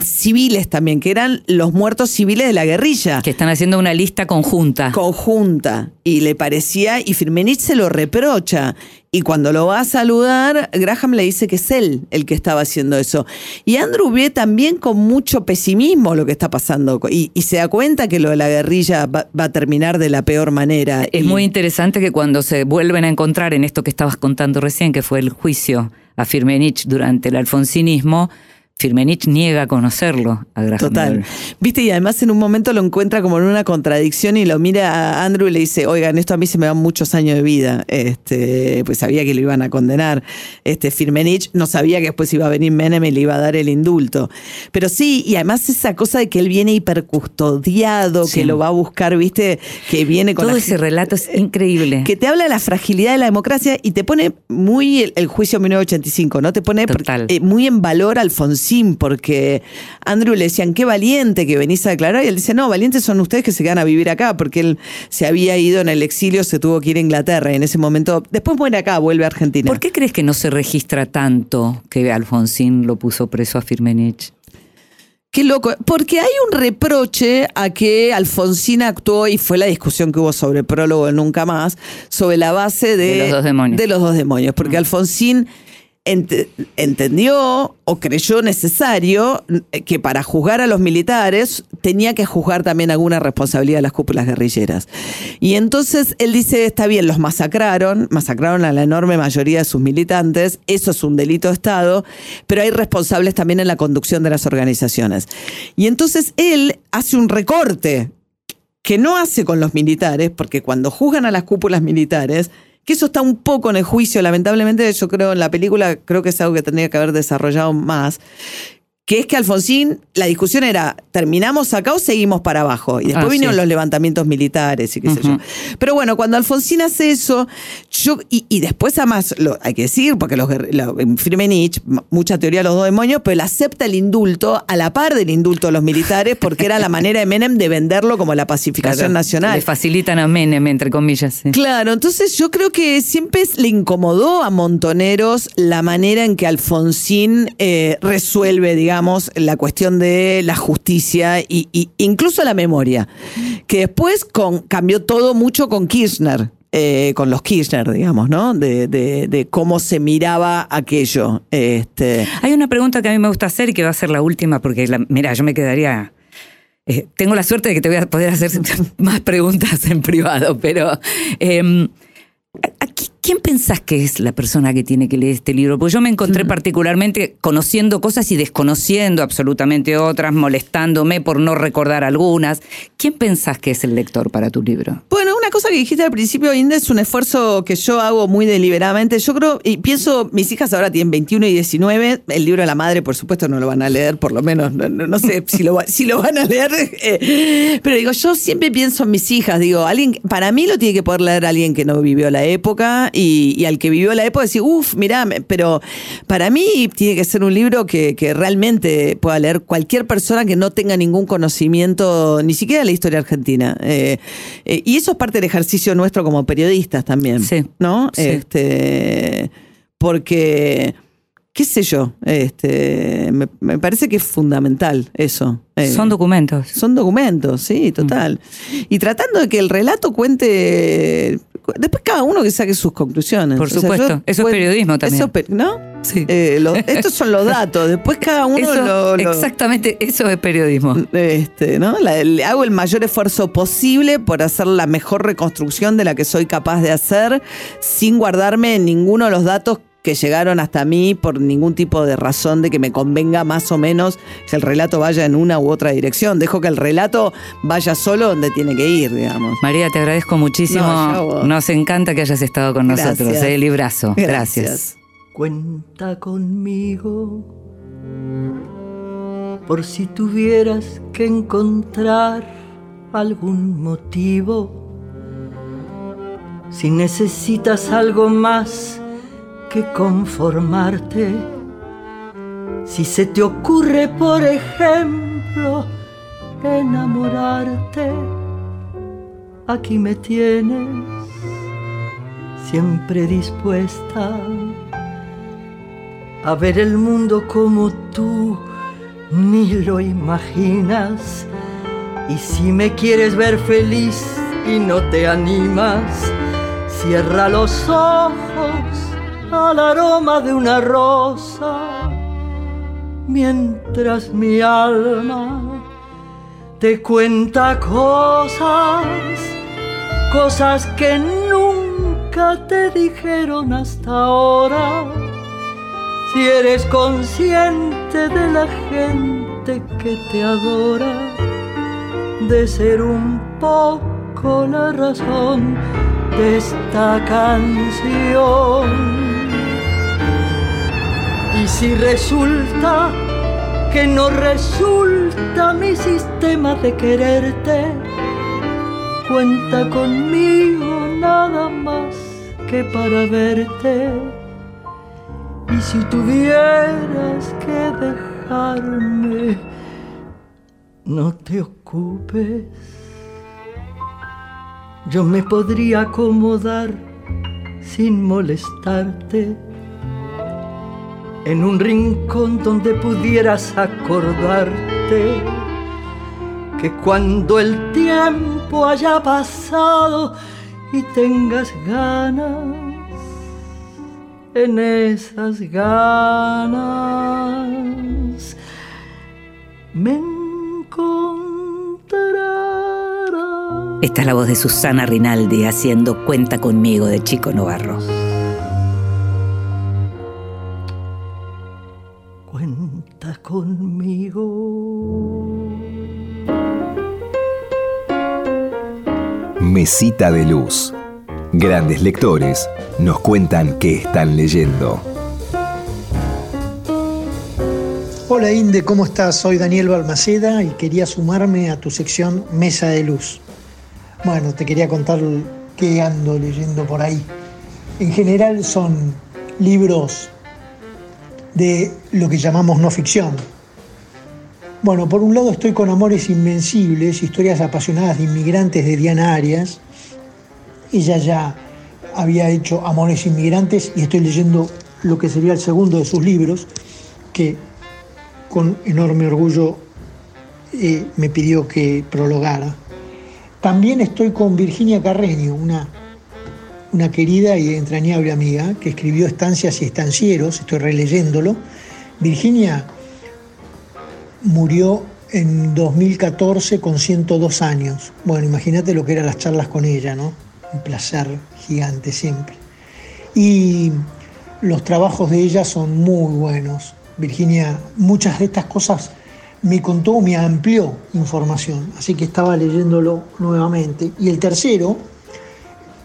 civiles también, que eran los muertos civiles de la guerrilla. Que están haciendo una lista conjunta. Conjunta. Y le parecía, y Firmenich se lo reprocha. Y cuando lo va a saludar, Graham le dice que es él el que estaba haciendo eso. Y Andrew ve también con mucho pesimismo lo que está pasando. Y, y se da cuenta que lo de la guerrilla va, va a terminar de la peor manera. Es Y- muy interesante que cuando se vuelven a encontrar en esto que estabas contando recién, que fue el juicio a Firmenich durante el alfonsinismo, Firmenich niega conocerlo a Graham Total. Viste, y además en un momento lo encuentra como en una contradicción y lo mira a Andrew y le dice, oigan, esto a mí se me dan muchos años de vida. Este, pues sabía que lo iban a condenar. Este, Firmenich no sabía que después iba a venir Menem y le iba a dar el indulto. Pero sí, y además esa cosa de que él viene hipercustodiado, Sí. que lo va a buscar, viste, que viene con Todo ese relato es increíble. que te habla de la fragilidad de la democracia y te pone muy el, el juicio 1985, ¿no? Te pone Total. eh, muy en valor a Porque Andrew le decían, qué valiente que venís a declarar, y él dice, no, valientes son ustedes que se quedan a vivir acá, porque él se había ido en el exilio, se tuvo que ir a Inglaterra, y en ese momento, después muere acá, vuelve a Argentina. ¿Por qué crees que no se registra tanto que Alfonsín lo puso preso a Firmenich? Qué loco, porque hay un reproche a que Alfonsín actuó, y fue la discusión que hubo sobre prólogo de Nunca Más, sobre la base de, De los dos demonios. de los dos demonios, porque Alfonsín ent- entendió o creyó necesario eh, que para juzgar a los militares tenía que juzgar también alguna responsabilidad de las cúpulas guerrilleras. Y entonces él dice, está bien, los masacraron, masacraron a la enorme mayoría de sus militantes, eso es un delito de Estado, pero hay responsables también en la conducción de las organizaciones. Y entonces él hace un recorte que no hace con los militares, porque cuando juzgan a las cúpulas militares, que eso está un poco en el juicio, lamentablemente yo creo en la película, creo que es algo que tendría que haber desarrollado más, que es que Alfonsín, la discusión era, ¿terminamos acá o seguimos para abajo? Y después Ah, vinieron sí. los levantamientos militares y qué sé yo. Pero bueno, cuando Alfonsín hace eso, yo, y, y después además, lo, hay que decir, porque los, lo- en Firmenich, mucha teoría de los dos demonios, pero él acepta el indulto a la par del indulto de los militares, porque era la [LAUGHS] manera de Menem de venderlo como la pacificación Claro, nacional. Le facilitan a Menem, entre comillas. sí. Claro, entonces yo creo que siempre le incomodó a Montoneros la manera en que Alfonsín eh, resuelve, digamos, la cuestión de la justicia y, y incluso la memoria, que después con, cambió todo mucho con Kirchner. eh, con los Kirchner, digamos, ¿no? De, cómo se miraba aquello. Este, Hay una pregunta que a mí me gusta hacer y que va a ser la última, porque, mira, yo me quedaría Eh, tengo la suerte de que te voy a poder hacer [LAUGHS] más preguntas en privado, pero em, ¿a- a qui- ¿quién pensás que es la persona que tiene que leer este libro? Porque yo me encontré particularmente conociendo cosas y desconociendo absolutamente otras, molestándome por no recordar algunas. ¿Quién pensás que es el lector para tu libro? Bueno, una cosa que dijiste al principio, Inde, es un esfuerzo que yo hago muy deliberadamente. Yo creo, y pienso, mis hijas ahora tienen 21 y 19, el libro de la madre, por supuesto, no lo van a leer, por lo menos, no, no- no sé [LAUGHS] si lo, si lo van a leer. eh, pero digo, yo siempre pienso en mis hijas, digo, alguien, para mí lo tiene que poder leer alguien que no vivió la época y, y al que vivió la época decir, uff, mirá, pero para mí tiene que ser un libro que, que realmente pueda leer cualquier persona que no tenga ningún conocimiento, ni siquiera de la historia argentina. Eh, eh, y eso es parte del ejercicio nuestro como periodistas también. Sí, ¿No? sí. Este, porque, qué sé yo, este, me, me parece que es fundamental eso. Eh, Son documentos. son documentos, sí, total. Y tratando de que el relato cuente. Después cada uno que saque sus conclusiones. Por supuesto. Eso es periodismo también. Eso ¿No? Sí. Eh, lo- [LAUGHS] estos son los datos. Después cada uno Eso- lo. lo- Exactamente, eso es periodismo. este, ¿no? La- le hago el mayor esfuerzo posible por hacer la mejor reconstrucción de la que soy capaz de hacer, sin guardarme ninguno de los datos que llegaron hasta mí por ningún tipo de razón de que me convenga más o menos que el relato vaya en una u otra dirección. Dejo que el relato vaya solo donde tiene que ir, digamos. María, te agradezco muchísimo. No. Nos encanta que hayas estado con nosotros. Eh, librazo. Gracias. Cuenta conmigo por si tuvieras que encontrar algún motivo. Si necesitas algo más que conformarte. Si se te ocurre, por ejemplo, enamorarte, aquí me tienes siempre dispuesta a ver el mundo como tú ni lo imaginas. Y si me quieres ver feliz y no te animas, cierra los ojos al aroma de una rosa, mientras mi alma te cuenta cosas, cosas que nunca te dijeron hasta ahora si eres consciente de la gente que te adora, de ser un poco la razón de esta canción. Si resulta que no resulta mi sistema de quererte, cuenta conmigo nada más que para verte. Y si tuvieras que dejarme, no te ocupes. Yo me podría acomodar sin molestarte en un rincón donde pudieras acordarte que cuando el tiempo haya pasado y tengas ganas, en esas ganas me encontrarás. Esta es la voz de Susana Rinaldi haciendo Cuenta conmigo de Chico Novarro. Mesita de luz. Grandes lectores nos cuentan qué están leyendo. Hola Inde, ¿cómo estás? Soy Daniel Balmaceda y quería sumarme a tu sección Mesa de Luz. Bueno, te quería contar qué ando leyendo por ahí. En general son libros de lo que llamamos no ficción. Bueno, por un lado estoy con Amores Invencibles, historias apasionadas de inmigrantes de Diana Arias. Ella ya había hecho Amores Inmigrantes y estoy leyendo lo que sería el segundo de sus libros, que con enorme orgullo eh, me pidió que prologara. También estoy con Virginia Carreño, una, una querida y entrañable amiga que escribió Estancias y Estancieros, estoy releyéndolo. Virginia murió en 2014 con 102 años. Bueno, imagínate lo que eran las charlas con ella, ¿no? Un placer gigante siempre. Y los trabajos de ella son muy buenos. Virginia, muchas de estas cosas me contó, me amplió información, así que estaba leyéndolo nuevamente. Y el tercero,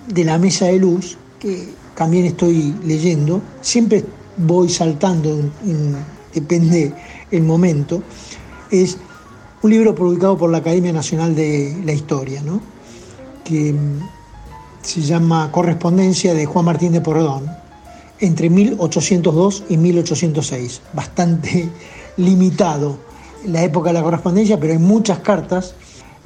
de la mesa de luz, que también estoy leyendo, siempre voy saltando, depende el momento, es un libro publicado por la Academia Nacional de la Historia, ¿no? que mm, se llama Correspondencia de Juan Martín de Porredón, entre 1802 y 1806, bastante [LAUGHS] limitado la época de la correspondencia, pero hay muchas cartas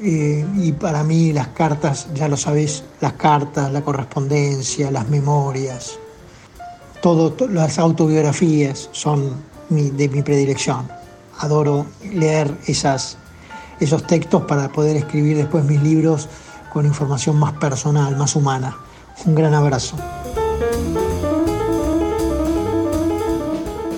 eh, y para mí las cartas, ya lo sabéis, las cartas, la correspondencia, las memorias, todo, las autobiografías son de mi predilección. Adoro leer esas, esos textos para poder escribir después mis libros con información más personal, más humana. Un gran abrazo.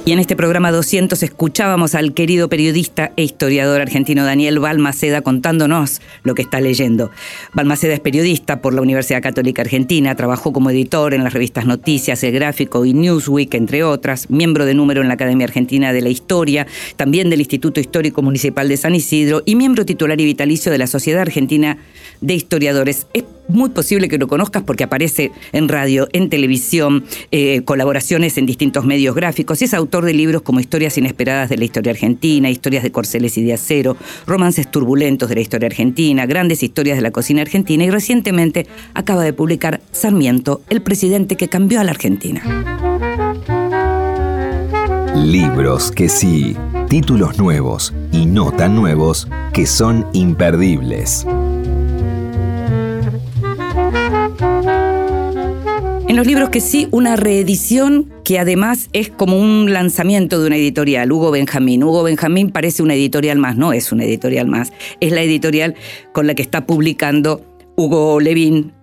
Y en este programa 200 escuchábamos al querido periodista e historiador argentino Daniel Balmaceda contándonos lo que está leyendo. Balmaceda es periodista por la Universidad Católica Argentina, trabajó como editor en las revistas Noticias, El Gráfico y Newsweek, entre otras, miembro de número en la Academia Argentina de la Historia, también del Instituto Histórico Municipal de San Isidro y miembro titular y vitalicio de la Sociedad Argentina de Historiadores. Es muy posible que lo conozcas porque aparece en radio, en televisión, eh, colaboraciones en distintos medios gráficos y es autor de libros como Historias inesperadas de la historia argentina, Historias de Corceles y de Acero, Romances turbulentos de la historia argentina, Grandes historias de la cocina argentina y recientemente acaba de publicar Sarmiento, el presidente que cambió a la Argentina. Libros que sí, títulos nuevos y no tan nuevos que son imperdibles. En los libros que sí, una reedición que además es como un lanzamiento de una editorial, Hugo Benjamín. Hugo Benjamín parece una editorial más, no es una editorial más, es la editorial con la que está publicando Hugo Levín,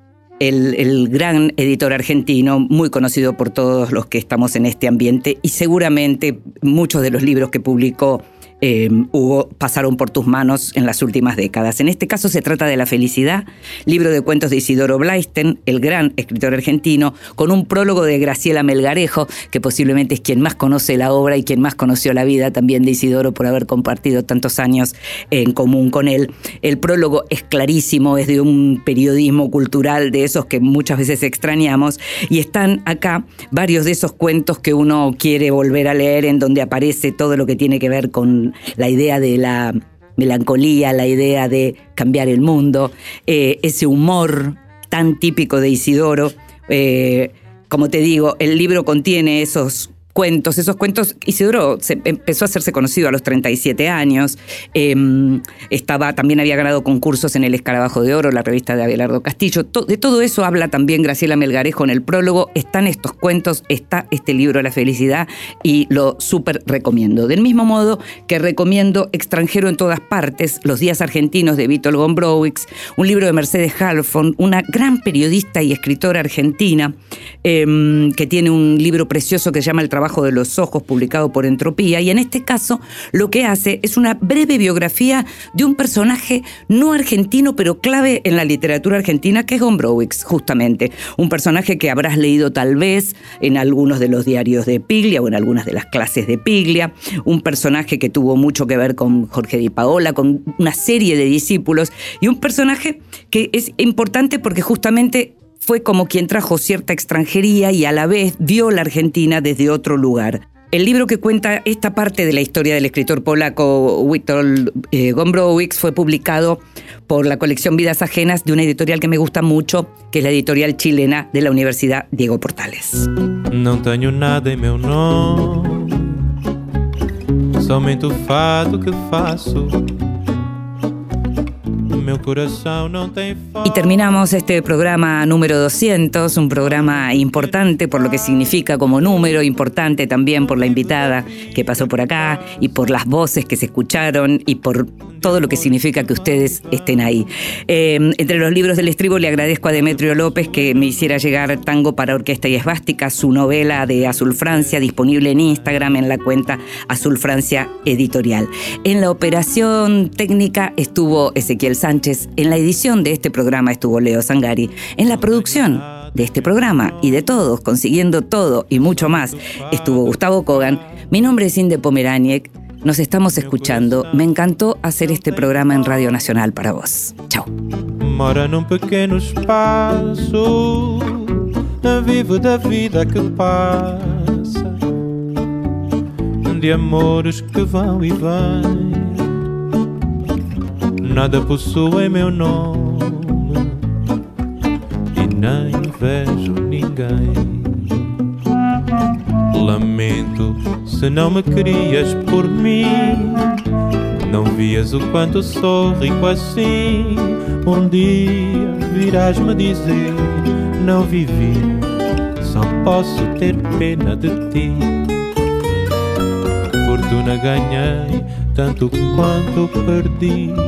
el, el, gran editor argentino, muy conocido por todos los que estamos en este ambiente y seguramente muchos de los libros que publicó eh, Hugo, pasaron por tus manos en las últimas décadas. En este caso se trata de La Felicidad, libro de cuentos de Isidoro Blaisten, el gran escritor argentino, con un prólogo de Graciela Melgarejo, que posiblemente es quien más conoce la obra y quien más conoció la vida también de Isidoro por haber compartido tantos años en común con él. El prólogo es clarísimo, es de un periodismo cultural de esos que muchas veces extrañamos, y están acá varios de esos cuentos que uno quiere volver a leer, en donde aparece todo lo que tiene que ver con la idea de la melancolía, la idea de cambiar el mundo, eh, ese humor tan típico de Isidoro. Eh, como te digo, el libro contiene esos cuentos, esos cuentos, Isidoro se, empezó a hacerse conocido a los 37 años, em, estaba, también había ganado concursos en el Escarabajo de Oro, la revista de Abelardo Castillo, de todo eso habla también Graciela Melgarejo en el prólogo, están estos cuentos, está este libro La Felicidad y lo súper recomiendo. Del mismo modo que recomiendo Extranjero en todas partes, Los días argentinos de Vítor Gombrowicz, un libro de Mercedes Halfon, una gran periodista y escritora argentina, em, que tiene un libro precioso que se llama El trabajo de los ojos publicado por Entropía y en este caso lo que hace es una breve biografía de un personaje no argentino pero clave en la literatura argentina que es Gombrowicz justamente, un personaje que habrás leído tal vez en algunos de los diarios de Piglia o en algunas de las clases de Piglia, un personaje que tuvo mucho que ver con Jorge Di Paola, con una serie de discípulos y un personaje que es importante porque justamente fue como quien trajo cierta extranjería y a la vez vio la Argentina desde otro lugar. El libro que cuenta esta parte de la historia del escritor polaco Witold eh, Gombrowicz fue publicado por la colección Vidas Ajenas de una editorial que me gusta mucho, que es la editorial chilena de la Universidad Diego Portales. Não tenho nada fado que faço. Y terminamos este programa número 200, un programa importante por lo que significa como número, importante también por la invitada que pasó por acá y por las voces que se escucharon y por todo lo que significa que ustedes estén ahí. Eh, entre los libros del estribo le agradezco a Demetrio López que me hiciera llegar Tango para Orquesta y Esvástica, su novela de Azul Francia, disponible en Instagram en la cuenta Azul Francia Editorial. En la operación técnica estuvo Ezequiel Sánchez, en la edición de este programa estuvo Leo Sangari, en la producción de este programa y de todos, consiguiendo todo y mucho más, estuvo Gustavo Kogan. Mi nombre es Inde Pomeraniec. Nos estamos escuchando. Me encantó hacer este programa en Radio Nacional para vos. Chao. Mora num pequeno espaço, vivo da vida que passa, de amores que vão e vêm. Nada possui meu nome e nem vejo ninguém. Lamento se não me querias por mim. Não vias o quanto sou rico assim. Um dia virás me dizer: Não vivi, só posso ter pena de ti. Fortuna ganhei, tanto quanto perdi.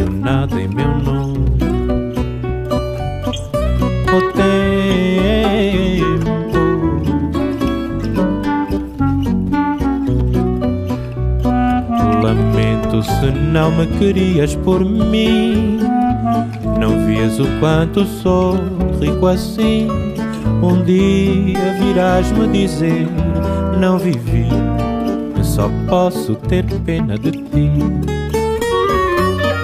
Tenho nada em meu nome. O tempo Lamento se não me querias por mim. Não vias o quanto sou rico assim. Um dia virás me dizer: Não vivi, só posso ter pena de ti.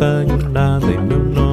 Não tenho nada em